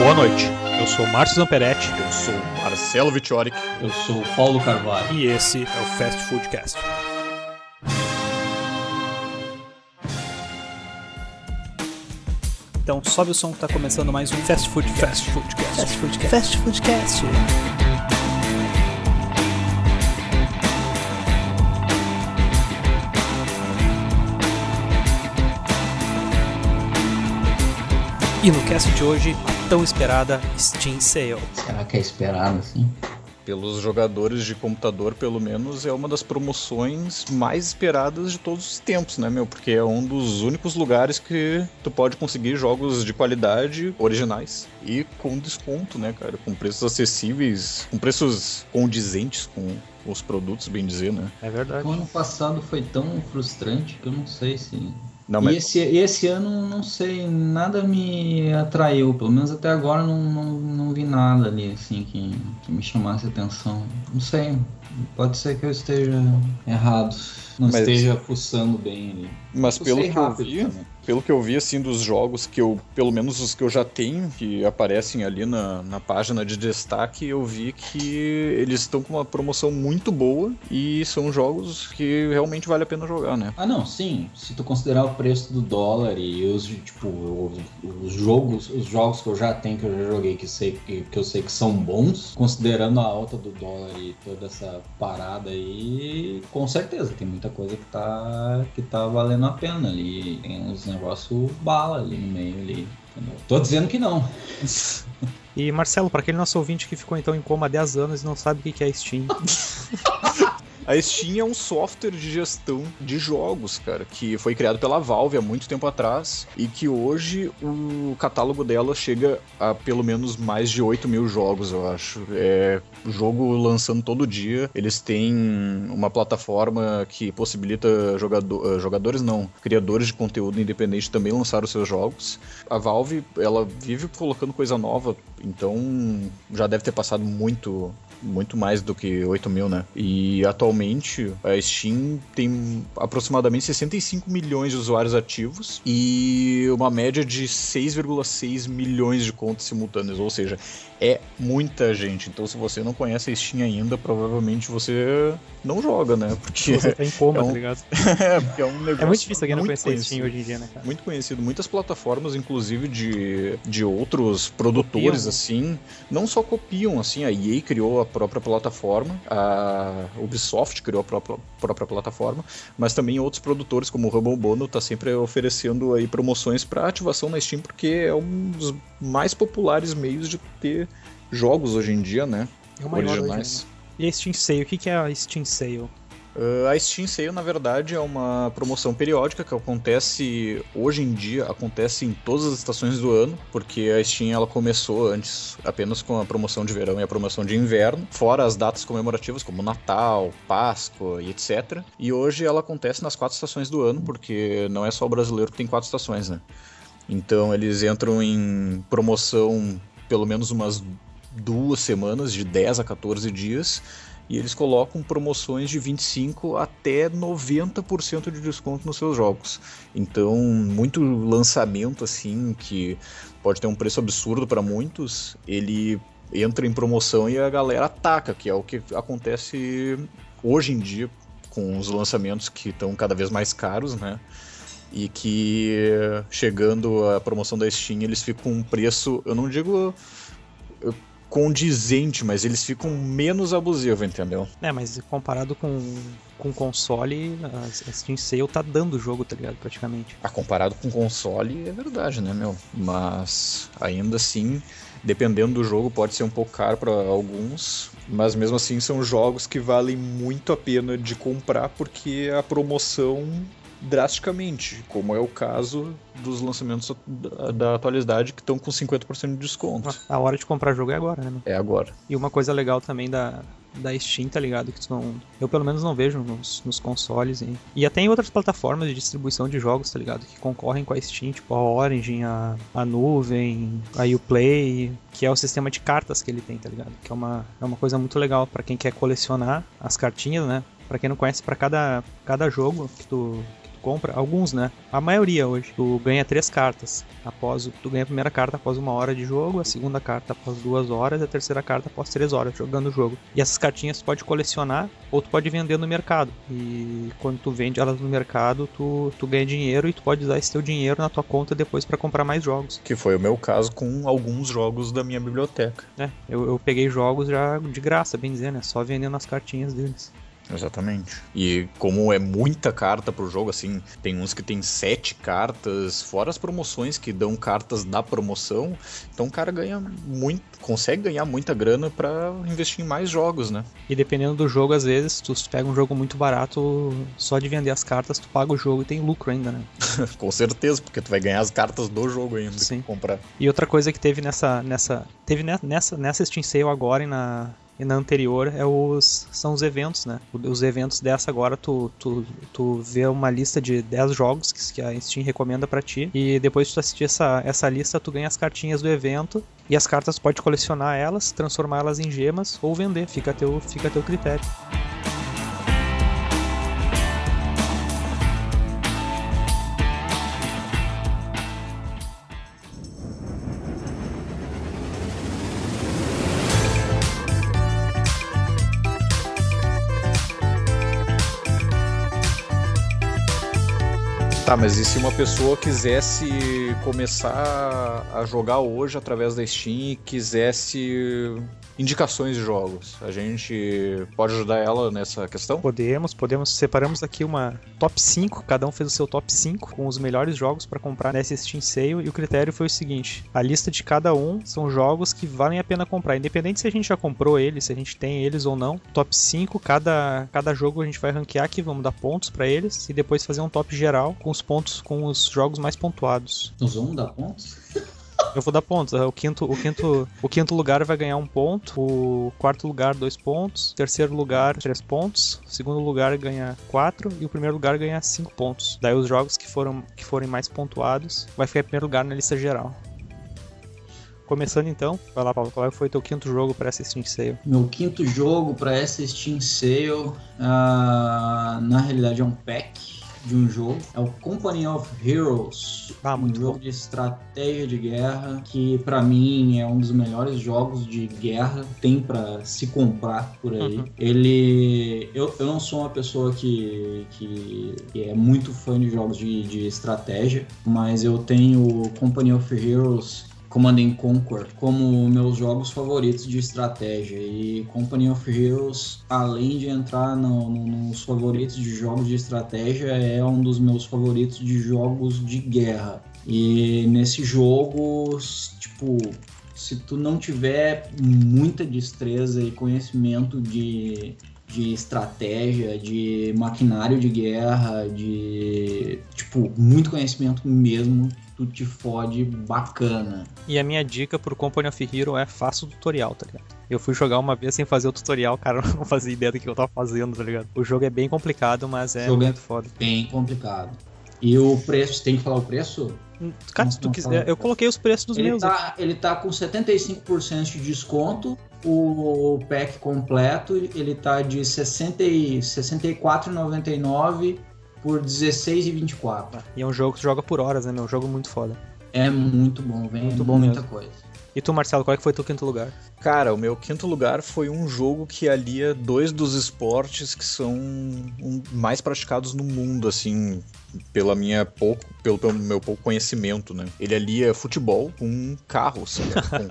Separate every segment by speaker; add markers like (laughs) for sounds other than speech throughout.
Speaker 1: Boa noite. Eu sou Márcio Zamperetti
Speaker 2: Eu sou Marcelo Vitioric.
Speaker 3: Eu sou Paulo Carvalho.
Speaker 1: e esse é o Fast Foodcast. Então sobe o som que tá começando mais um Fast Foodcast. Fast Foodcast. Fast Foodcast. Fast Foodcast. E no cast de hoje, tão esperada Steam Sale.
Speaker 3: Será que é esperado assim?
Speaker 2: Pelos jogadores de computador, pelo menos, é uma das promoções mais esperadas de todos os tempos, né, meu? Porque é um dos únicos lugares que tu pode conseguir jogos de qualidade originais e com desconto, né, cara? Com preços acessíveis, com preços condizentes com os produtos, bem dizer, né?
Speaker 1: É verdade.
Speaker 3: O ano passado foi tão frustrante que eu não sei se.
Speaker 2: Não,
Speaker 3: E
Speaker 2: mas
Speaker 3: esse, e esse ano, não sei, nada me atraiu. Pelo menos até agora não, não, não vi nada ali assim que, que me chamasse atenção. Não sei, pode ser que eu esteja errado. Não
Speaker 2: Mas-
Speaker 3: esteja fuçando bem ali.
Speaker 2: Mas
Speaker 3: Fucei
Speaker 2: pelo que eu vi,
Speaker 3: também.
Speaker 2: Pelo que eu vi assim dos jogos que eu, pelo menos os que eu já tenho, que aparecem ali na, na página de destaque, eu vi que eles estão com uma promoção muito boa e são jogos que realmente vale a pena jogar, né?
Speaker 3: Ah, não, sim. Se tu considerar o preço do dólar e os, tipo, os, os jogos, os jogos que eu já tenho, que eu já joguei, que, sei, que, que eu sei que são bons, considerando a alta do dólar e toda essa parada aí, com certeza, tem muita coisa que tá, que tá valendo a pena ali. Tem uns negócios bala ali no meio ali. entendeu? Tô dizendo que não.
Speaker 1: E Marcelo, para aquele nosso ouvinte que ficou então em coma há 10 anos e não sabe o que que é Steam, (laughs)
Speaker 2: A Steam é um software de gestão de jogos, cara, que foi criado pela Valve há muito tempo atrás e que hoje o catálogo dela chega a pelo menos mais de 8 mil jogos, eu acho. É jogo lançando todo dia. Eles têm uma plataforma que possibilita jogador, eh, jogadores, não, criadores de conteúdo independente também lançar os seus jogos. A Valve, ela vive colocando coisa nova, então já deve ter passado muito muito mais do que 8 mil, né? E atualmente a Steam tem aproximadamente 65 milhões de usuários ativos e uma média de 6,6 milhões de contas simultâneas, ou seja, é muita gente. Então, se você não conhece a Steam ainda, provavelmente você não joga, né? Porque
Speaker 1: você tá em coma,
Speaker 2: é um-
Speaker 1: tá ligado? (laughs)
Speaker 2: é, porque é um negócio
Speaker 1: É muito difícil alguém não conhecer Steam
Speaker 2: conhecido.
Speaker 1: hoje em dia, né, cara?
Speaker 2: Muito conhecido. Muitas plataformas, inclusive, de, de outros produtores,
Speaker 1: Copiam.
Speaker 2: assim, não só copiam, assim, a EA criou a própria plataforma, a Ubisoft criou a própria, própria plataforma, mas também outros produtores, como o Humble Bundle, tá sempre oferecendo aí promoções para ativação na Steam, porque é um dos mais populares meios de ter jogos hoje em dia, né?
Speaker 1: É o maior hoje,
Speaker 2: originais.
Speaker 1: né? E a Steam Sale, o que que é a Steam Sale?
Speaker 2: Uh, a Steam Sale, na verdade, é uma promoção periódica que acontece hoje em dia, acontece em todas as estações do ano, porque a Steam ela começou antes apenas com a promoção de verão e a promoção de inverno, fora as datas comemorativas como Natal, Páscoa e etc. E hoje ela acontece nas quatro estações do ano, porque não é só o brasileiro que tem quatro estações, né? Então eles entram em promoção pelo menos umas duas semanas, de 10 a 14 dias, e eles colocam promoções de 25 até 90% de desconto nos seus jogos. Então, muito lançamento assim que pode ter um preço absurdo para muitos, ele entra em promoção e a galera ataca, que é o que acontece hoje em dia com os lançamentos que estão cada vez mais caros, né? E que chegando a promoção da Steam, eles ficam com um preço, eu não digo condizente, mas eles ficam menos abusivos, entendeu?
Speaker 1: É, mas comparado com com console, a Steam Sale tá dando o jogo, tá ligado? Praticamente.
Speaker 2: Ah, comparado com console, é verdade, né, meu? Mas ainda assim, dependendo do jogo, pode ser um pouco caro para alguns, mas mesmo assim são jogos que valem muito a pena de comprar porque a promoção drasticamente, como é o caso dos lançamentos da, da atualidade que estão com 50% de desconto.
Speaker 1: A hora de comprar jogo é agora, né?
Speaker 2: É agora.
Speaker 1: E uma coisa legal também da, da Steam, tá ligado? Que tu não, eu pelo menos não vejo nos, nos consoles. E, e até em outras plataformas de distribuição de jogos, tá ligado? Que concorrem com a Steam, tipo a Origin, a, a Nuvem, a Uplay, que é o sistema de cartas que ele tem, tá ligado? Que é uma, é uma coisa muito legal para quem quer colecionar as cartinhas, né? Pra quem não conhece, para cada, cada jogo que tu, que tu compra, alguns, né? A maioria hoje, tu ganha três cartas. Após o, tu ganha a primeira carta após uma hora de jogo, a segunda carta após duas horas, e a terceira carta após três horas jogando o jogo. E essas cartinhas tu pode colecionar ou tu pode vender no mercado. E quando tu vende elas no mercado, tu, tu ganha dinheiro e tu pode usar esse teu dinheiro na tua conta depois para comprar mais jogos.
Speaker 2: Que foi o meu caso com alguns jogos da minha biblioteca.
Speaker 1: É, eu, eu peguei jogos já de graça, bem dizer, né? Só vendendo as cartinhas deles.
Speaker 2: Exatamente. E como é muita carta pro jogo, assim, tem uns que tem sete cartas, fora as promoções que dão cartas da promoção, então o cara ganha muito, consegue ganhar muita grana para investir em mais jogos, né?
Speaker 1: E dependendo do jogo, às vezes, tu pega um jogo muito barato, só de vender as cartas, tu paga o jogo e tem lucro ainda, né? (laughs)
Speaker 2: Com certeza, porque tu vai ganhar as cartas do jogo ainda
Speaker 1: Sim.
Speaker 2: comprar.
Speaker 1: E outra coisa que teve nessa. nessa teve nessa, nessa Steam Sale agora e na, e na anterior é os, são os eventos, né? Os eventos dessa agora, tu, tu, tu vê uma lista de 10 jogos que, a Steam recomenda para ti, e depois de tu assistir essa, essa lista, tu ganha as cartinhas do evento, e as cartas pode colecionar elas, transformá-las em gemas ou vender, fica a teu, fica a teu critério.
Speaker 2: Tá, mas e se uma pessoa quisesse começar a jogar hoje através da Steam e quisesse indicações de jogos. A gente pode ajudar ela nessa questão?
Speaker 1: Podemos, podemos. Separamos aqui uma top 5, cada um fez o seu top 5 com os melhores jogos para comprar nessa Steam Sale e o critério foi o seguinte: a lista de cada um são jogos que valem a pena comprar, independente se a gente já comprou eles, se a gente tem eles ou não. Top 5, cada cada jogo a gente vai ranquear aqui, vamos dar pontos para eles e depois fazer um top geral com os pontos com os jogos mais pontuados.
Speaker 3: Nós vamos dar pontos? (laughs)
Speaker 1: Eu vou dar pontos. O quinto, o quinto, o quinto lugar vai ganhar um ponto. O quarto lugar, dois pontos. O terceiro lugar, três pontos. O segundo lugar ganha quatro. E o primeiro lugar ganha cinco pontos. Daí os jogos que, foram, que forem mais pontuados vai ficar em primeiro lugar na lista geral. Começando então, vai lá, Paulo, qual foi o teu quinto jogo para essa Steam Sale?
Speaker 3: Meu quinto jogo para essa Steam Sale, uh, na realidade é um pack de um jogo. É o Company of Heroes.
Speaker 1: Ah,
Speaker 3: um jogo
Speaker 1: bom.
Speaker 3: de estratégia de guerra que pra mim é um dos melhores jogos de guerra que tem pra se comprar por aí.
Speaker 1: Uhum.
Speaker 3: Ele eu, eu não sou uma pessoa que, que, que é muito fã de jogos de, de estratégia, mas eu tenho o Company of Heroes Command and Conquer como meus jogos favoritos de estratégia e Company of Heroes, além de entrar no- no- nos favoritos de jogos de estratégia, é um dos meus favoritos de jogos de guerra. E nesse jogo, tipo, se tu não tiver muita destreza e conhecimento de, de estratégia, de maquinário de guerra, de tipo, muito conhecimento mesmo, tu te fode bacana.
Speaker 1: E a minha dica pro Company of Hero é faça o tutorial, tá ligado? Eu fui jogar uma vez sem fazer o tutorial, cara, (laughs) eu não fazia ideia do que eu tava fazendo, tá ligado? O jogo é bem complicado, mas é
Speaker 3: O é-
Speaker 1: muito foda.
Speaker 3: Bem complicado. E o preço, tem que falar o preço?
Speaker 1: Cara,
Speaker 3: Não,
Speaker 1: se tu quiser, eu coloquei os preços dos
Speaker 3: Ele
Speaker 1: meus.
Speaker 3: tá, ele tá com 75% de desconto. O pack completo ele tá de 60 e- 64,99 por 16,24.
Speaker 1: E é um jogo que joga por horas, né, meu? Um jogo muito foda.
Speaker 3: É muito bom, vem
Speaker 1: Muito bom
Speaker 3: muita
Speaker 1: mesmo.
Speaker 3: coisa.
Speaker 1: E tu, Marcelo, qual é que foi teu quinto lugar?
Speaker 2: Cara, o meu quinto lugar foi um jogo que alia dois dos esportes que são um- mais praticados no mundo, assim, pela minha pouco, pelo, pelo meu pouco conhecimento, né? Ele alia futebol com carros. (laughs) com-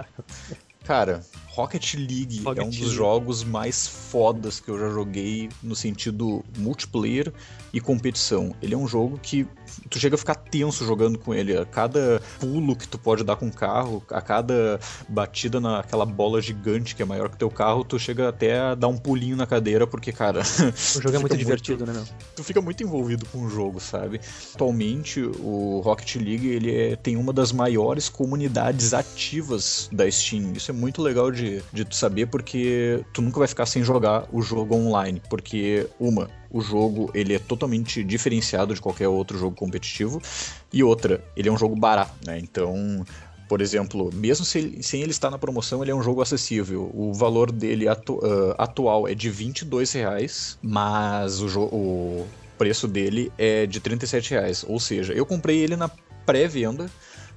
Speaker 2: Cara, Rocket League
Speaker 1: Rocket
Speaker 2: é um dos
Speaker 1: League.
Speaker 2: jogos mais fodas que eu já joguei no sentido multiplayer e competição. Ele é um jogo que tu chega a ficar tenso jogando com ele. A cada pulo que tu pode dar com o carro, a cada batida naquela bola gigante que é maior que teu carro, tu chega até a dar um pulinho na cadeira, porque, cara, (laughs)
Speaker 1: O jogo é muito divertido, né, meu?
Speaker 2: tu fica muito envolvido com o jogo, sabe? Atualmente, o Rocket League ele é- tem uma das maiores comunidades ativas da Steam. Isso é muito legal de, de tu saber, porque tu nunca vai ficar sem jogar o jogo online. Porque, uma, o jogo ele é totalmente diferenciado de qualquer outro jogo competitivo. E outra, ele é um jogo barato, né? Então, por exemplo, mesmo se sem ele estar na promoção, ele é um jogo acessível. O valor dele atu- ah, atual é de 22 reais, mas o, o, preço dele é de 37 reais. Ou seja, eu comprei ele na pré-venda,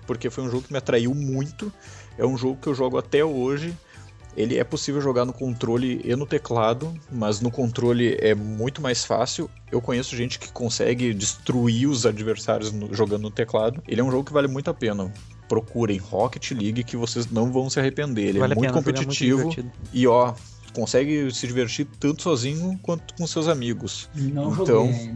Speaker 2: porque foi um jogo que me atraiu muito. É um jogo que eu jogo até hoje. Ele é possível jogar no controle e no teclado, mas no controle é muito mais fácil. Eu conheço gente que consegue destruir os adversários no, jogando no teclado. Ele é um jogo que vale muito a pena. Procurem Rocket League que vocês não vão se arrepender. Ele
Speaker 1: Vale
Speaker 2: é muito
Speaker 1: pena, é muito
Speaker 2: competitivo
Speaker 1: divertido.
Speaker 2: e ó, consegue se divertir tanto sozinho quanto com seus amigos.
Speaker 3: Não
Speaker 2: Então-
Speaker 3: joguei.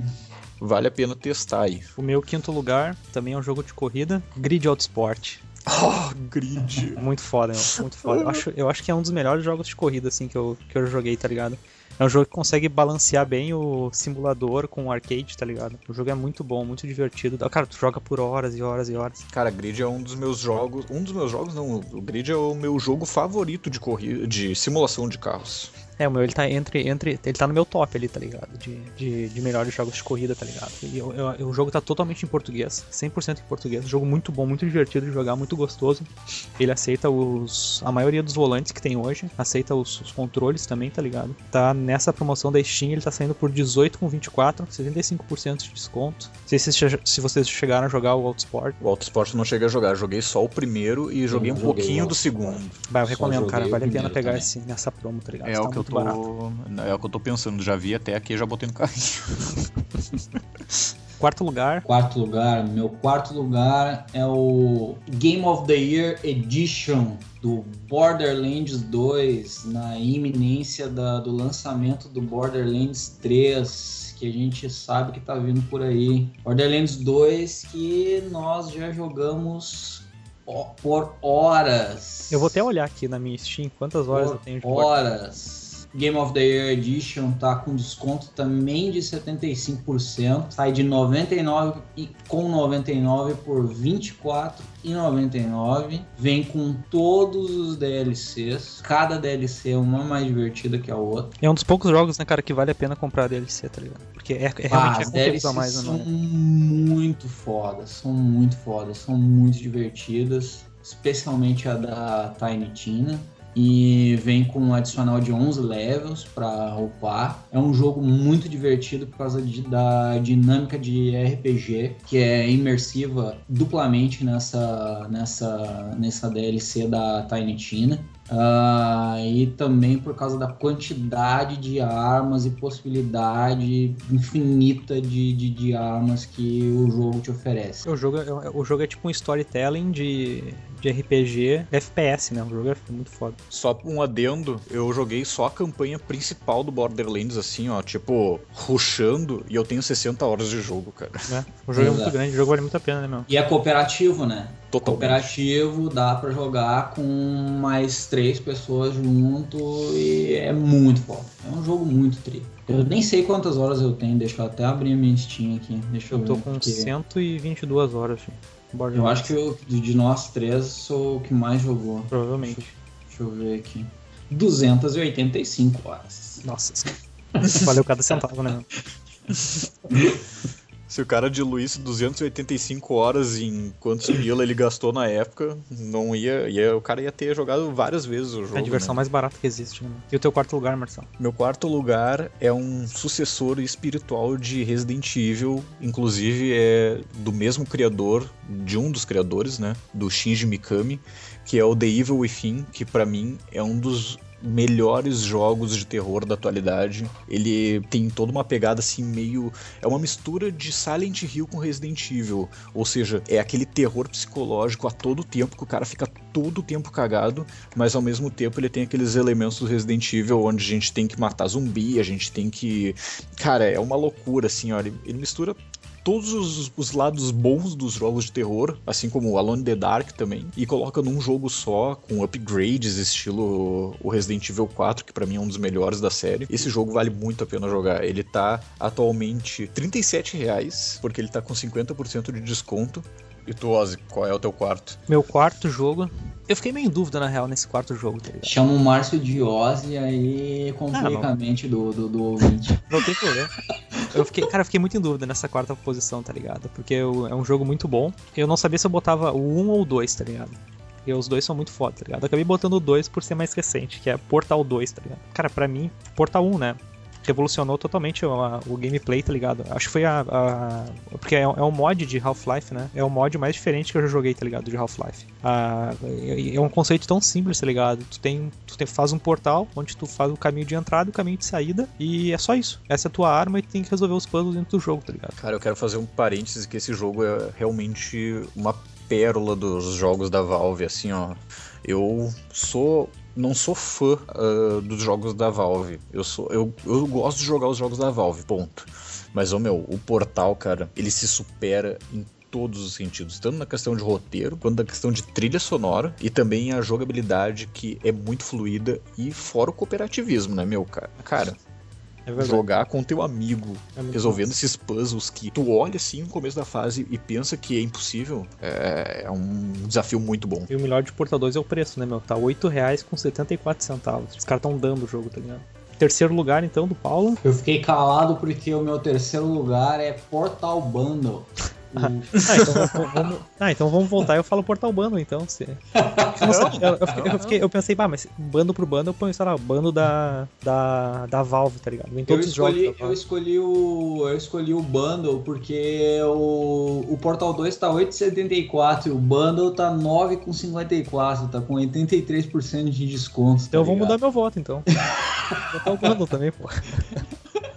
Speaker 2: Vale a pena testar aí.
Speaker 1: O meu quinto lugar também é um jogo de corrida, Grid Autosport.
Speaker 2: Oh, grid.
Speaker 1: Muito foda, meu. Muito foda. Eu acho, eu acho que é um dos melhores jogos de corrida, assim, que eu, que eu joguei, tá ligado? É um jogo que consegue balancear bem o simulador com o arcade, tá ligado? O jogo é muito bom, muito divertido. Cara, tu joga por horas e horas e horas.
Speaker 2: Cara, Grid é um dos meus jogos. Um dos meus jogos, não. O Grid é o meu jogo favorito de corrida, de simulação de carros.
Speaker 1: É, o meu, ele tá entre, entre. Ele tá no meu top ali, tá ligado? De, de, de melhores jogos de corrida, tá ligado? E eu- eu- o jogo tá totalmente em português, 100% em português. Jogo muito bom, muito divertido de jogar, muito gostoso. Ele aceita os. A maioria dos volantes que tem hoje, aceita os, os controles também, tá ligado? Tá nessa promoção da Steam, ele tá saindo por 18 com 24, 75% de desconto. Não sei se, se vocês chegaram a jogar o Autosport.
Speaker 2: O Autosport eu não cheguei a jogar, joguei só o primeiro e joguei um
Speaker 3: não joguei
Speaker 2: pouquinho
Speaker 3: o
Speaker 2: do segundo.
Speaker 1: Vai, eu
Speaker 3: Só
Speaker 1: recomendo, cara. Vale a pena pegar
Speaker 3: também.
Speaker 1: esse, nessa promo, tá ligado?
Speaker 2: É
Speaker 1: Tá
Speaker 2: o que eu
Speaker 1: muito
Speaker 2: tô.
Speaker 1: barato.
Speaker 2: É o que eu tô pensando. Já vi até aqui, já botei no carrinho. (laughs)
Speaker 1: Quarto lugar,
Speaker 3: Quarto lugar, meu quarto lugar é o Game of the Year Edition do Borderlands 2, na iminência da- do lançamento do Borderlands 3, que a gente sabe que tá vindo por aí. Borderlands 2 que nós já jogamos por horas.
Speaker 1: eu vou até olhar aqui na minha Steam quantas horas eu tenho de
Speaker 3: Por
Speaker 1: Borderlands.
Speaker 3: Game of the Year Edition tá com desconto também de 75%. Sai de 99 e com 99 por 24,99. Vem com todos os DLCs. Cada DLC é uma mais divertida que a outra.
Speaker 1: É um dos poucos jogos, né, cara, que vale a pena comprar a DLC, tá ligado? Porque é, é
Speaker 3: Ah,
Speaker 1: realmente é
Speaker 3: as
Speaker 1: conteúdo
Speaker 3: DLCs
Speaker 1: a mais,
Speaker 3: são
Speaker 1: né?
Speaker 3: muito fodas, são muito fodas, são muito divertidas, especialmente a da Tiny Tina. E vem com um adicional de 11 levels para upar. É um jogo muito divertido por causa de- da dinâmica de RPG, que é imersiva duplamente nessa, nessa, nessa DLC da Tiny Tina. Ah, e também por causa da quantidade de armas e possibilidade infinita de, de, de armas que o jogo te oferece.
Speaker 1: O jogo, é, o jogo é tipo um storytelling de, de RPG FPS, né? O jogo é muito foda.
Speaker 2: Só um adendo, eu joguei só a campanha principal do Borderlands, assim, ó, tipo, rushando, e eu tenho 60 horas de jogo, cara.
Speaker 1: Né? O jogo é
Speaker 3: Exato.
Speaker 1: muito grande, o jogo vale muito a pena, né, meu?
Speaker 3: E é cooperativo, né?
Speaker 2: Totalmente.
Speaker 3: Cooperativo dá pra jogar com mais três pessoas junto e é muito foda. É um jogo muito tri. Eu nem sei quantas horas eu tenho, deixa eu até abrir a minha Steam aqui. Deixa eu,
Speaker 1: Eu tô
Speaker 3: ver,
Speaker 1: com
Speaker 3: porque
Speaker 1: 122 horas
Speaker 3: Eu acho que eu, de nós três sou o que mais jogou.
Speaker 1: Provavelmente.
Speaker 3: Deixa eu ver aqui. 285 horas.
Speaker 1: Nossa, (laughs) valeu cada centavo, né? (laughs)
Speaker 2: Se o cara diluísse 285 horas em quantos pila ele gastou na época, não ia, ia. O cara ia ter jogado várias vezes o jogo.
Speaker 1: É a diversão
Speaker 2: né?
Speaker 1: mais barata que existe, né? E o teu quarto lugar, Marcelo?
Speaker 2: Meu quarto lugar é um sucessor espiritual de Resident Evil, inclusive é do mesmo criador, de um dos criadores, né, do Shinji Mikami, que é o The Evil Within, que pra mim é um dos melhores jogos de terror da atualidade. Ele tem toda uma pegada assim meio é uma mistura de Silent Hill com Resident Evil, ou seja, é aquele terror psicológico a todo tempo que o cara fica todo tempo cagado, mas ao mesmo tempo ele tem aqueles elementos do Resident Evil onde a gente tem que matar zumbi, a gente tem que. Cara, é uma loucura, assim, olha. Ele mistura todos os, os lados bons dos jogos de terror, assim como o Alone in the Dark também, e coloca num jogo só, com upgrades, estilo o Resident Evil 4, que pra mim é um dos melhores da série. Esse jogo vale muito a pena jogar. Ele tá atualmente 37 reais, porque ele tá com 50% de desconto. E tu, Ozzy, qual é o teu quarto?
Speaker 1: Meu quarto jogo. Eu fiquei meio em dúvida, na real, nesse quarto jogo, tá ligado?
Speaker 3: Chama o Márcio de Ozzy aí complica a mente do, do, do ouvinte. (laughs)
Speaker 1: Não tem problema. Eu fiquei, cara, eu fiquei muito em dúvida nessa quarta posição, tá ligado? Porque eu- é um jogo muito bom. Eu não sabia se eu botava o 1 ou o 2, tá ligado? E os dois são muito foda, tá ligado? Eu acabei botando o 2 por ser mais recente, que é Portal 2, tá ligado? Cara, pra mim, Portal 1, né? Revolucionou totalmente o, a, o gameplay, tá ligado? Acho que foi a. a porque é, é um mod de Half-Life, né? É o mod mais diferente que eu já joguei, tá ligado? De Half-Life. É, é um conceito tão simples, tá ligado? Tu tem. Tu tem, faz um portal onde tu faz o caminho de entrada e o caminho de saída. E é só isso. Essa é a tua arma e tu tem que resolver os puzzles dentro do jogo, tá ligado?
Speaker 2: Cara, eu quero fazer um parênteses que esse jogo é realmente uma pérola dos jogos da Valve, assim, ó. Eu sou não sou fã uh, dos jogos da Valve. Eu sou eu, eu gosto de jogar os jogos da Valve, ponto. Mas o meu, o Portal, cara, ele se supera em todos os sentidos, tanto na questão de roteiro, quanto na questão de trilha sonora e também a jogabilidade que é muito fluida e fora o cooperativismo, né, meu cara? Cara, é jogar com teu amigo, é resolvendo massa. esses puzzles que tu olha assim no começo da fase e pensa que é impossível, é, é um desafio muito bom.
Speaker 1: E o melhor de Portal 2 é o preço, né, meu? Tá R$ reais com 74 centavos. Os caras estão dando o jogo, tá ligado? Terceiro lugar, então, do Paulo.
Speaker 3: Eu fiquei calado porque o meu terceiro lugar é Portal Bundle.
Speaker 1: Ah, então, vamos, ah, então vamos voltar eu falo Portal Bundle, então. Se... Eu, eu, eu, eu, fiquei, eu pensei, bah, mas bando por bando eu ponho, sei lá, o bando da, da, da Valve, tá ligado?
Speaker 3: Em todos eu escolhi, os jogos. Eu escolhi, o, eu escolhi o bundle porque o, o Portal 2 tá 8,74 e o bundle tá 9,54, tá com 83% de desconto. Tá
Speaker 1: então eu vou mudar meu voto, então. (laughs) vou botar o bundle também, pô.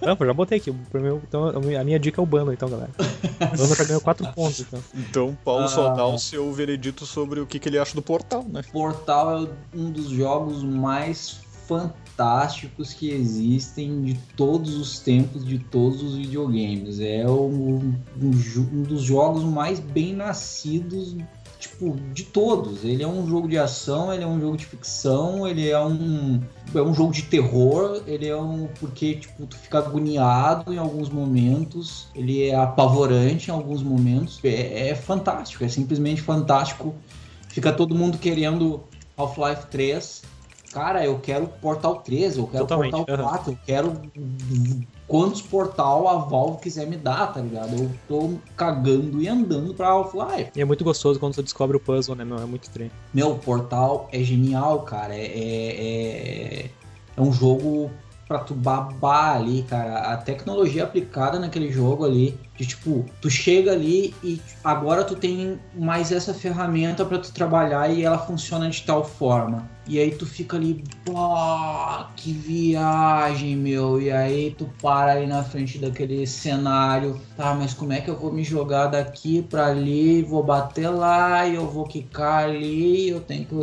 Speaker 1: Não, já botei aqui. Meu, então, a minha dica é o bundle, então, galera. O bundle já ganhou 4 pontos. Então,
Speaker 2: então Paulo ah, só dá o seu veredito sobre o que, que ele acha do Portal, né?
Speaker 3: Portal é um dos jogos mais fantásticos que existem de todos os tempos, de todos os videogames. É um, um, um dos jogos mais bem nascidos tipo, de todos. Ele é um jogo de ação, ele é um jogo de ficção, ele é um é um jogo de terror, ele é um porque tipo tu fica agoniado em alguns momentos, ele é apavorante em alguns momentos. É, é fantástico, é simplesmente fantástico. Fica todo mundo querendo Half-Life 3. Cara, eu quero Portal 3, eu quero Totalmente. Portal 4, eu quero quantos portal a Valve quiser me dar, tá ligado? Eu tô cagando e andando pra Half-Life.
Speaker 1: E é muito gostoso quando você descobre o puzzle, né, meu? É muito trem.
Speaker 3: Meu, portal é genial, cara. É, é, é, é um jogo pra tu babar ali, cara. A tecnologia aplicada naquele jogo ali, de tipo, tu chega ali e agora tu tem mais essa ferramenta para tu trabalhar e ela funciona de tal forma. E aí tu fica ali, pô, que viagem, meu. E aí tu para ali na frente daquele cenário, tá, mas como é que eu vou me jogar daqui para ali, vou bater lá e eu vou quicar ali, eu tenho que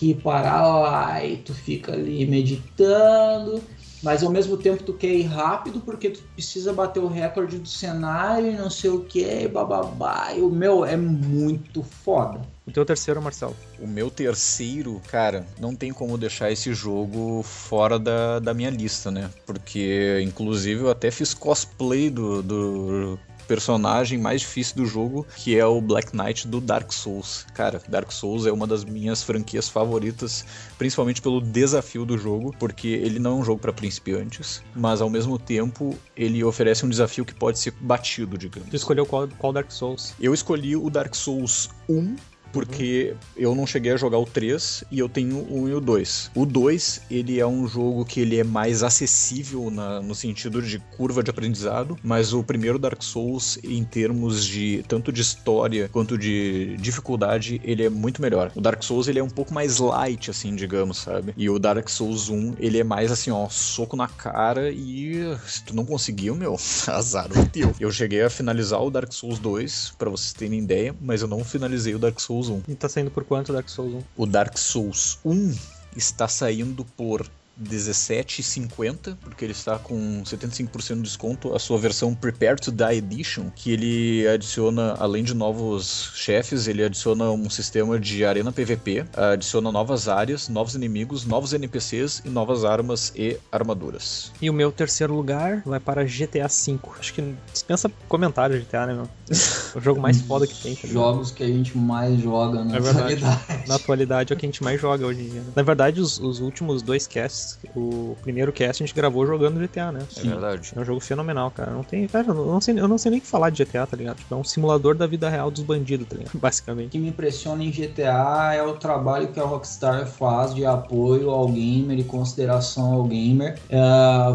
Speaker 3: que parar lá e tu fica ali meditando mas ao mesmo tempo tu quer ir rápido porque tu precisa bater o recorde do cenário e não sei o que, bababá. E o meu é muito foda.
Speaker 1: O teu terceiro, Marcelo?
Speaker 2: O meu terceiro, cara, não tem como deixar esse jogo fora da, da minha lista, né? Porque, inclusive, eu até fiz cosplay do, do personagem mais difícil do jogo, que é o Black Knight do Dark Souls. Cara, Dark Souls é uma das minhas franquias favoritas, principalmente pelo desafio do jogo, porque ele não é um jogo para principiantes, mas ao mesmo tempo ele oferece um desafio que pode ser batido, digamos.
Speaker 1: Tu escolheu qual, qual Dark Souls?
Speaker 2: Eu escolhi o Dark Souls 1 porque eu não cheguei a jogar o 3 e eu tenho o 1 e o 2. O 2, ele é um jogo que ele é mais acessível na, no sentido de curva de aprendizado, mas o primeiro Dark Souls, em termos de tanto de história quanto de dificuldade, ele é muito melhor. O Dark Souls, ele é um pouco mais light, assim, digamos, sabe? E o Dark Souls 1, ele é mais assim, ó, soco na cara e se tu não conseguiu, meu, (laughs) azar o teu. Eu cheguei a finalizar o Dark Souls 2, para vocês terem ideia, mas eu não finalizei o Dark Souls Souls 1.
Speaker 1: E tá saindo por quanto Dark Souls 1?
Speaker 2: O Dark Souls 1 está saindo por 17,50, porque ele está com 75% de desconto, a sua versão Prepare to Die Edition, que ele adiciona, além de novos chefes, ele adiciona um sistema de arena PVP, adiciona novas áreas, novos inimigos, novos NPCs e novas armas e armaduras.
Speaker 1: E o meu terceiro lugar vai para GTA V. Acho que dispensa comentário GTA, né, meu? (laughs) o jogo mais foda que tem. Tá
Speaker 3: Jogos que a gente mais joga na
Speaker 1: é verdade. atualidade. Na atualidade é o que a gente mais joga hoje em dia. Na verdade, os, os últimos dois casts o primeiro cast a gente gravou jogando GTA, né?
Speaker 2: É verdade.
Speaker 1: É um jogo fenomenal, cara. Não tem. Cara, eu não sei, eu não sei nem o que falar de GTA, tá ligado? Tipo, é um simulador da vida real dos bandidos, tá ligado? (laughs)
Speaker 3: O
Speaker 1: Basicamente.
Speaker 3: que me impressiona em GTA é o trabalho que a Rockstar faz de apoio ao gamer e consideração ao gamer. É,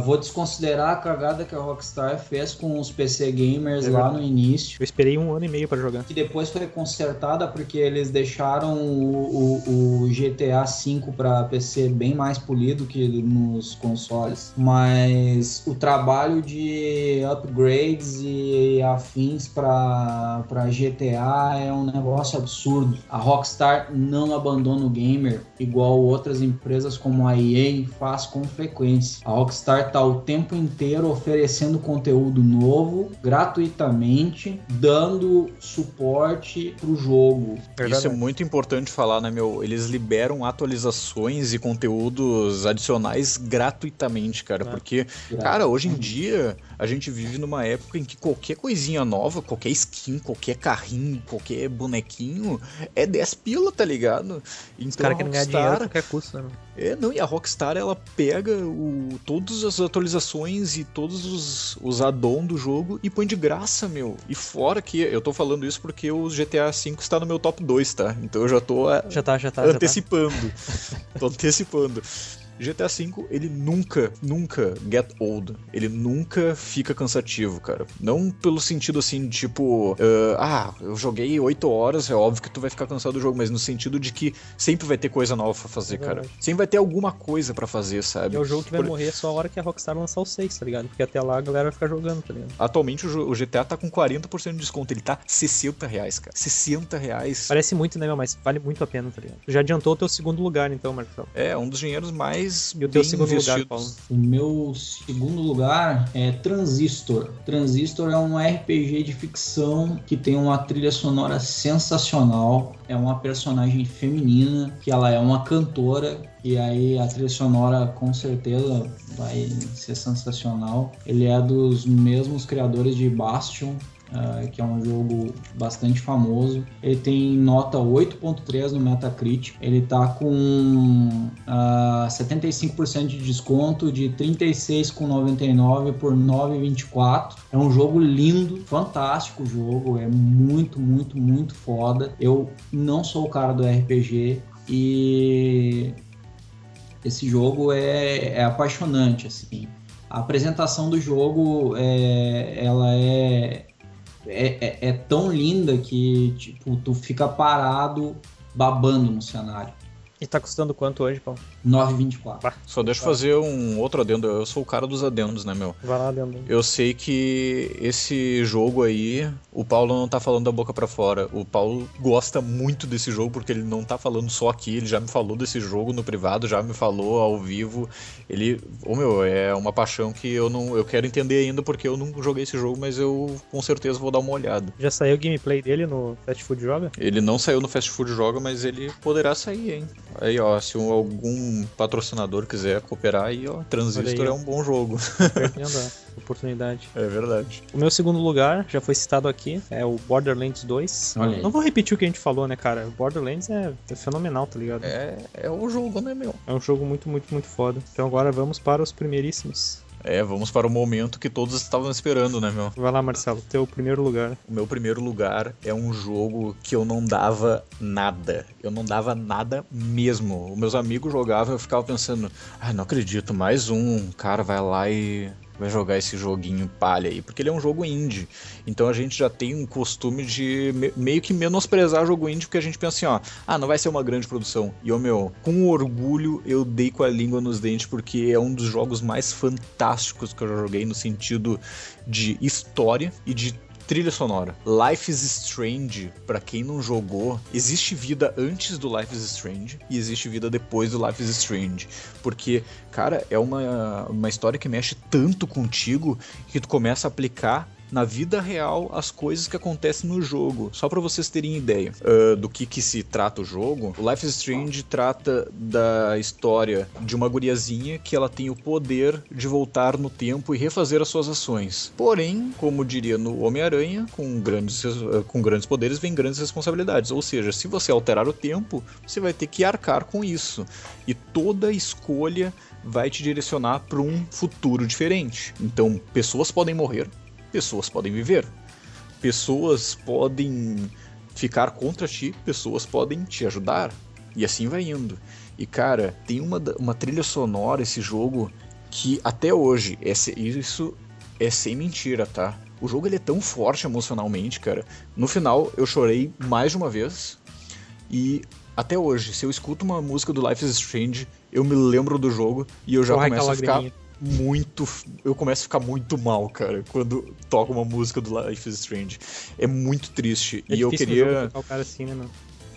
Speaker 3: vou desconsiderar a cagada que a Rockstar fez com os PC gamers
Speaker 1: É
Speaker 3: lá no início.
Speaker 1: Eu esperei um ano e meio pra jogar.
Speaker 3: Que depois foi consertada porque eles deixaram o, o- o GTA V para PC bem mais polido que nos consoles. Mas o trabalho de upgrades e afins para GTA é um negócio absurdo. A Rockstar não abandona o gamer igual outras empresas como a EA faz com frequência. A Rockstar tá o tempo inteiro oferecendo conteúdo novo, gratuitamente, dando suporte pro jogo.
Speaker 2: Isso é muito importante falar, né, meu? Eles liberam atualizações e conteúdos adicionais gratuitamente, cara.
Speaker 1: É.
Speaker 2: Porque, cara, hoje em dia a gente vive numa época em que qualquer coisinha nova, qualquer skin, qualquer carrinho, qualquer bonequinho é 10 pila, tá ligado? Então
Speaker 1: Os caras querem ganhar dinheiro a qualquer custo, né?
Speaker 2: é, não, e a Rockstar ela pega o, todas as atualizações e todos os, os add-on do jogo e põe de graça, meu. E fora que eu tô falando isso porque o GTA V está no meu top 2, tá? Então eu já tô é,
Speaker 1: Já tá, já tá. Já tá.
Speaker 2: antecipando. (laughs) Tô antecipando. GTA V, ele nunca, nunca get old. Ele nunca fica cansativo, cara. Não pelo sentido assim, tipo, ah, eu joguei 8 horas, é óbvio que tu vai ficar cansado do jogo, mas no sentido de que sempre vai ter coisa nova pra fazer,
Speaker 1: É
Speaker 2: cara. Sempre vai ter alguma coisa pra fazer,
Speaker 1: E
Speaker 2: sabe?
Speaker 1: é o jogo que vai
Speaker 2: Por-
Speaker 1: morrer só a hora que a Rockstar lançar o 6, tá ligado? Porque até lá a galera vai ficar jogando, tá ligado?
Speaker 2: Atualmente o GTA tá com 40% de desconto. Ele tá 60 reais, cara. 60 reais.
Speaker 1: Parece muito, né, meu? Mas vale muito a pena, tá ligado? Já adiantou o teu segundo lugar, então, Marcelo.
Speaker 2: É, um dos dinheiros mais
Speaker 1: E o teu
Speaker 2: bem
Speaker 1: segundo lugar. Paulo?
Speaker 3: O meu segundo lugar é Transistor. Transistor é um RPG de ficção que tem uma trilha sonora sensacional. É uma personagem feminina, que ela é uma cantora, e aí a trilha sonora com certeza vai ser sensacional. Ele é dos mesmos criadores de Bastion, ah, que é um jogo bastante famoso. Ele tem nota 8.3 no Metacritic. Ele tá com ah, 75% de desconto de 36,99 por 9,24. É um jogo lindo, fantástico o jogo, é muito, muito, muito foda. Eu não sou o cara do RPG e esse jogo é, é apaixonante assim. A apresentação do jogo é, ela é é, é, é tão linda que tipo tu fica parado babando no cenário.
Speaker 1: E tá custando quanto hoje, Paulo?
Speaker 3: 9,24.
Speaker 2: Só deixa eu fazer um outro adendo. Eu sou o cara dos adendos, né, meu?
Speaker 1: Vai lá dentro.
Speaker 2: Eu sei que esse jogo aí, o Paulo não tá falando da boca pra fora. O Paulo gosta muito desse jogo porque ele não tá falando só aqui, ele já me falou desse jogo no privado, já me falou ao vivo. Ele, ô meu, é uma paixão que eu não, eu quero entender ainda porque eu não joguei esse jogo, mas eu com certeza vou dar uma olhada.
Speaker 1: Já saiu o gameplay dele no Fast Food Joga?
Speaker 2: Ele não saiu no Fast Food Joga, mas ele poderá sair, hein? Aí, ó, se um- algum patrocinador quiser cooperar aí, ó, Transistor
Speaker 1: aí,
Speaker 2: é um bom jogo.
Speaker 1: A oportunidade. (laughs)
Speaker 2: é verdade.
Speaker 1: O meu segundo lugar, já foi citado aqui, é o Borderlands 2.
Speaker 3: Olha.
Speaker 1: Não vou repetir o que a gente falou, né, cara? O Borderlands é, é fenomenal, tá ligado?
Speaker 2: É, é o jogo, né, meu?
Speaker 1: É um jogo muito, muito, muito foda. Então agora vamos para os primeiríssimos.
Speaker 2: É, vamos para o momento que todos estavam esperando, né, meu?
Speaker 1: Vai lá, Marcelo, teu primeiro lugar.
Speaker 2: O meu primeiro lugar é um jogo que eu não dava nada. Eu não dava nada mesmo. Os meus amigos jogavam e eu ficava pensando, ah, não acredito, mais um cara vai lá e vai jogar esse joguinho palha aí, porque ele é um jogo indie. Então a gente já tem um costume de me- meio que menosprezar jogo indie, porque a gente pensa assim, ó, ah, não vai ser uma grande produção. E ô meu, com orgulho eu dei com a língua nos dentes, porque é um dos jogos mais fantásticos que eu já joguei no sentido de história e de Trilha sonora. Life is Strange, pra quem não jogou, existe vida antes do Life is Strange e existe vida depois do Life is Strange. Porque, cara, é uma, uma história que mexe tanto contigo que tu começa a aplicar na vida real as coisas que acontecem no jogo. Só para vocês terem ideia uh, do que, que se trata o jogo, o Life is Strange trata da história de uma guriazinha que ela tem o poder de voltar no tempo e refazer as suas ações. Porém, como diria no Homem-Aranha, com grandes, uh, com grandes poderes vem grandes responsabilidades. Ou seja, se você alterar o tempo, você vai ter que arcar com isso. E toda escolha vai te direcionar para um futuro diferente. Então, pessoas podem morrer, pessoas podem viver. Pessoas podem ficar contra ti, pessoas podem te ajudar. E assim vai indo. E cara, tem uma, uma trilha sonora esse jogo que até hoje, esse, isso é sem mentira, tá? O jogo ele é tão forte emocionalmente, cara. No final eu chorei mais de uma vez. E até hoje, se eu escuto uma música do Life is Strange, eu me lembro do jogo e eu já Corre começo a ficar muito. Eu começo a ficar muito mal, cara, quando toca uma música do Life is Strange. É muito triste.
Speaker 1: É
Speaker 2: e eu queria.
Speaker 1: O cara assim, né,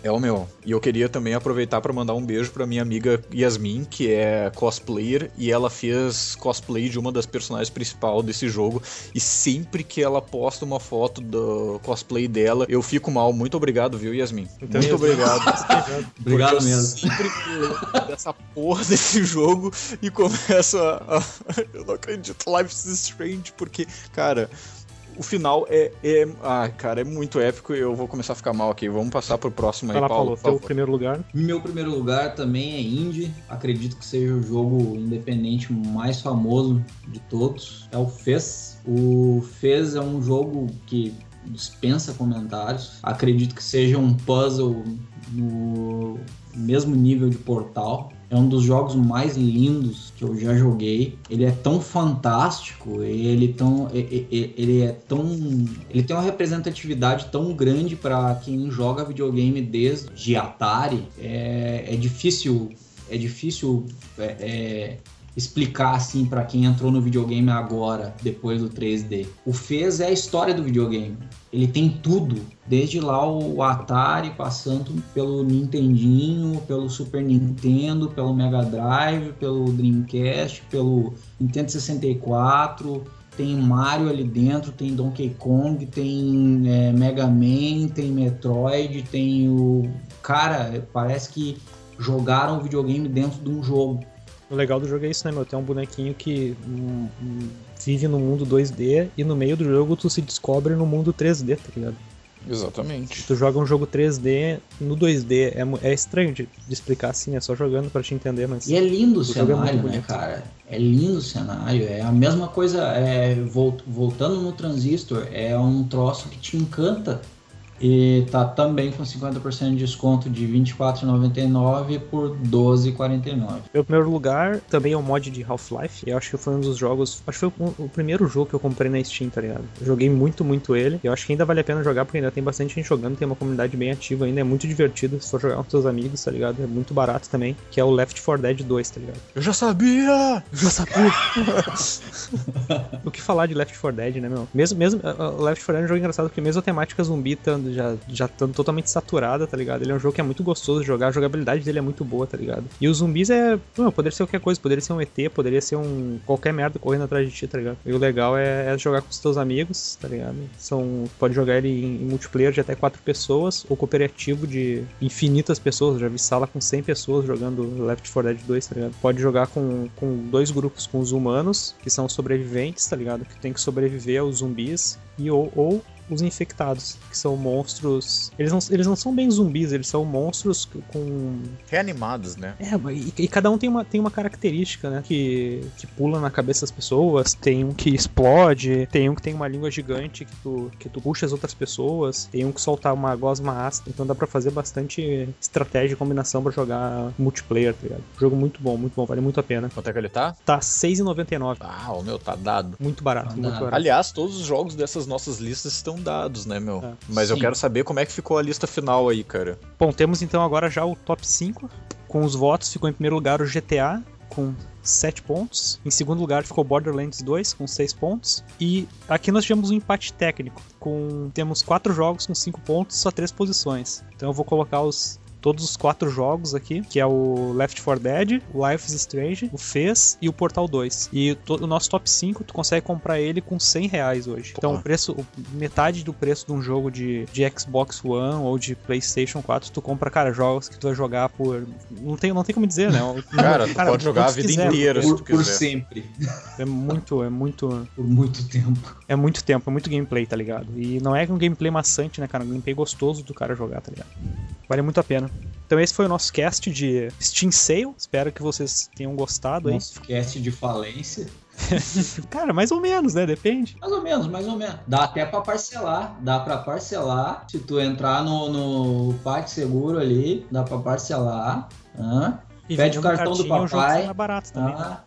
Speaker 2: é o meu. E eu queria também aproveitar para mandar um beijo para minha amiga Yasmin, que é cosplayer, e ela fez cosplay de uma das personagens principais desse jogo. E sempre que ela posta uma foto do cosplay dela, eu fico mal. Muito obrigado, viu, Yasmin? Então, Muito obrigado. (laughs)
Speaker 3: obrigado mesmo.
Speaker 2: sempre que dessa porra desse jogo e começo a, a. (laughs) eu não acredito, Life is Strange, porque, cara o final é, é. Ah, cara, é muito épico e eu vou começar a ficar mal aqui. Vamos passar pro próximo aí,
Speaker 1: Fala,
Speaker 2: Paulo.
Speaker 1: Paulo teu primeiro lugar?
Speaker 3: Meu primeiro lugar também é Indie. Acredito que seja o jogo independente mais famoso de todos. É o Fez. O Fez é um jogo que dispensa comentários. Acredito que seja um puzzle no mesmo nível de Portal. É um dos jogos mais lindos que eu já joguei. Ele é tão fantástico, ele, tão, ele é tão. Ele tem uma representatividade tão grande para quem joga videogame desde Atari. É, é difícil. É difícil é, é, explicar assim para quem entrou no videogame agora, depois do 3D. O Fez é a história do videogame. Ele tem tudo, desde lá o Atari, passando pelo Nintendinho, pelo Super Nintendo, pelo Mega Drive, pelo Dreamcast, pelo Nintendo 64. Tem Mario ali dentro, tem Donkey Kong, tem é, Mega Man, tem Metroid, tem o. Cara, parece que jogaram o videogame dentro de um jogo.
Speaker 1: O legal do jogo é isso, né, meu? Tem um bonequinho que um, um, vive no mundo 2D e no meio do jogo tu se descobre no mundo 3D, tá ligado?
Speaker 2: Exatamente.
Speaker 1: Tu joga um jogo 3D no 2D. É, é estranho de, de explicar assim, é só jogando para te entender, mas.
Speaker 3: E é lindo o, o é cenário, é né, cara? É lindo o cenário. É a mesma coisa, é, voltando no Transistor, é um troço que te encanta e tá também com 50% de desconto de R$ 24,99 por R$ 12,49.
Speaker 1: Meu primeiro lugar também é o mod de Half-Life. Eu acho que foi um dos jogos. Acho que foi o, o, primeiro jogo que eu comprei na Steam, tá ligado? Eu joguei muito, muito ele. E eu acho que ainda vale a pena jogar porque ainda tem bastante gente jogando, tem uma comunidade bem ativa ainda. É muito divertido se for jogar com seus amigos, tá ligado? É muito barato também. Que é o Left 4 Dead 2, tá ligado?
Speaker 2: Eu já sabia!
Speaker 1: Eu já sabia! (laughs) o que falar de Left 4 Dead, né, meu? Mesmo, mesmo, uh, Left 4 Dead é um jogo engraçado porque mesmo a temática zumbi tá, já, já totalmente saturada, tá ligado? Ele é um jogo que é muito gostoso de jogar, a jogabilidade dele é muito boa, tá ligado? E os zumbis é. Não, poderia ser qualquer coisa, poderia ser um ET, poderia ser um. qualquer merda correndo atrás de ti, tá ligado? E o legal é, é jogar com os teus amigos, tá ligado? São. Pode jogar ele em, em multiplayer de até quatro pessoas, ou cooperativo de infinitas pessoas. já vi sala com 100 pessoas jogando Left 4 Dead 2, tá ligado? Pode jogar com, com dois grupos, com os humanos, que são sobreviventes, tá ligado? Que tem que sobreviver aos zumbis, e ou, ou os infectados, que são monstros. Eles não, eles não são bem zumbis, eles são monstros com.
Speaker 2: Reanimados, né?
Speaker 1: É, e, e, cada um tem uma, tem uma característica, né? Que, que pula na cabeça das pessoas, tem um que explode, tem um que tem uma língua gigante que tu, que tu puxa as outras pessoas, tem um que solta uma gosma ácida, então dá pra fazer bastante estratégia e combinação pra jogar multiplayer, tá ligado? Jogo muito bom, muito bom, vale muito a pena.
Speaker 2: Quanto é que ele tá?
Speaker 1: Tá R$6,99.
Speaker 2: Ah, o meu tá dado.
Speaker 1: Muito barato, tá muito
Speaker 2: barato. Aliás, todos os jogos dessas nossas listas estão dados, né, meu? É. Mas Sim. eu quero saber como é que ficou a lista final aí, cara.
Speaker 1: Bom, temos então agora já o top 5. Com os votos, ficou em primeiro lugar o GTA, com 7 pontos. Em segundo lugar ficou Borderlands 2 com 6 pontos. E aqui nós tivemos um empate técnico. Com temos 4 jogos com 5 pontos, só 3 posições. Então eu vou colocar os todos os quatro jogos aqui, que é o Left 4 Dead, o Life is Strange, o Fez e o Portal 2. E o nosso top 5, tu consegue comprar ele com 100 reais hoje. Então o preço, metade do preço de um jogo de, de Xbox One ou de PlayStation 4, tu compra, cara, jogos que tu vai jogar por. Não tem, não tem como dizer, né? (laughs)
Speaker 2: cara, tu pode jogar a vida quiser, inteira
Speaker 3: por, por sempre.
Speaker 1: É muito, é muito.
Speaker 3: Por muito tempo.
Speaker 1: É muito tempo, é muito gameplay, tá ligado? E não é um gameplay maçante, né, cara? Um gameplay gostoso do cara jogar, tá ligado? Vale muito a pena. Então esse foi o nosso cast de Steam Sale. Espero que vocês tenham gostado
Speaker 3: nosso aí. cast de falência. (laughs)
Speaker 1: Cara, mais ou menos, né? Depende.
Speaker 3: Mais ou menos, mais ou menos. Dá até para parcelar. Dá para parcelar. Se tu entrar no, no Pate Seguro ali, dá para parcelar. Ah, pede o cartão do papai.
Speaker 1: É barato também, ah, né?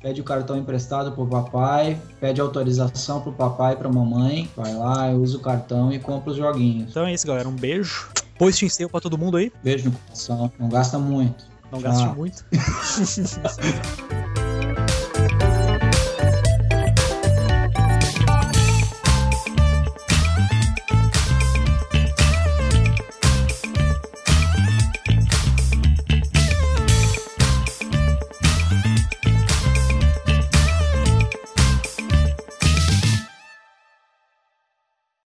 Speaker 3: Pede o cartão emprestado pro papai, pede autorização pro papai e pra mamãe. Vai lá, usa o cartão e compra os joguinhos.
Speaker 1: Então é isso, galera. Um beijo. Pois Steam Sale pra todo mundo aí.
Speaker 3: Beijo no coração. Não gasta muito.
Speaker 1: Não gaste muito. (laughs)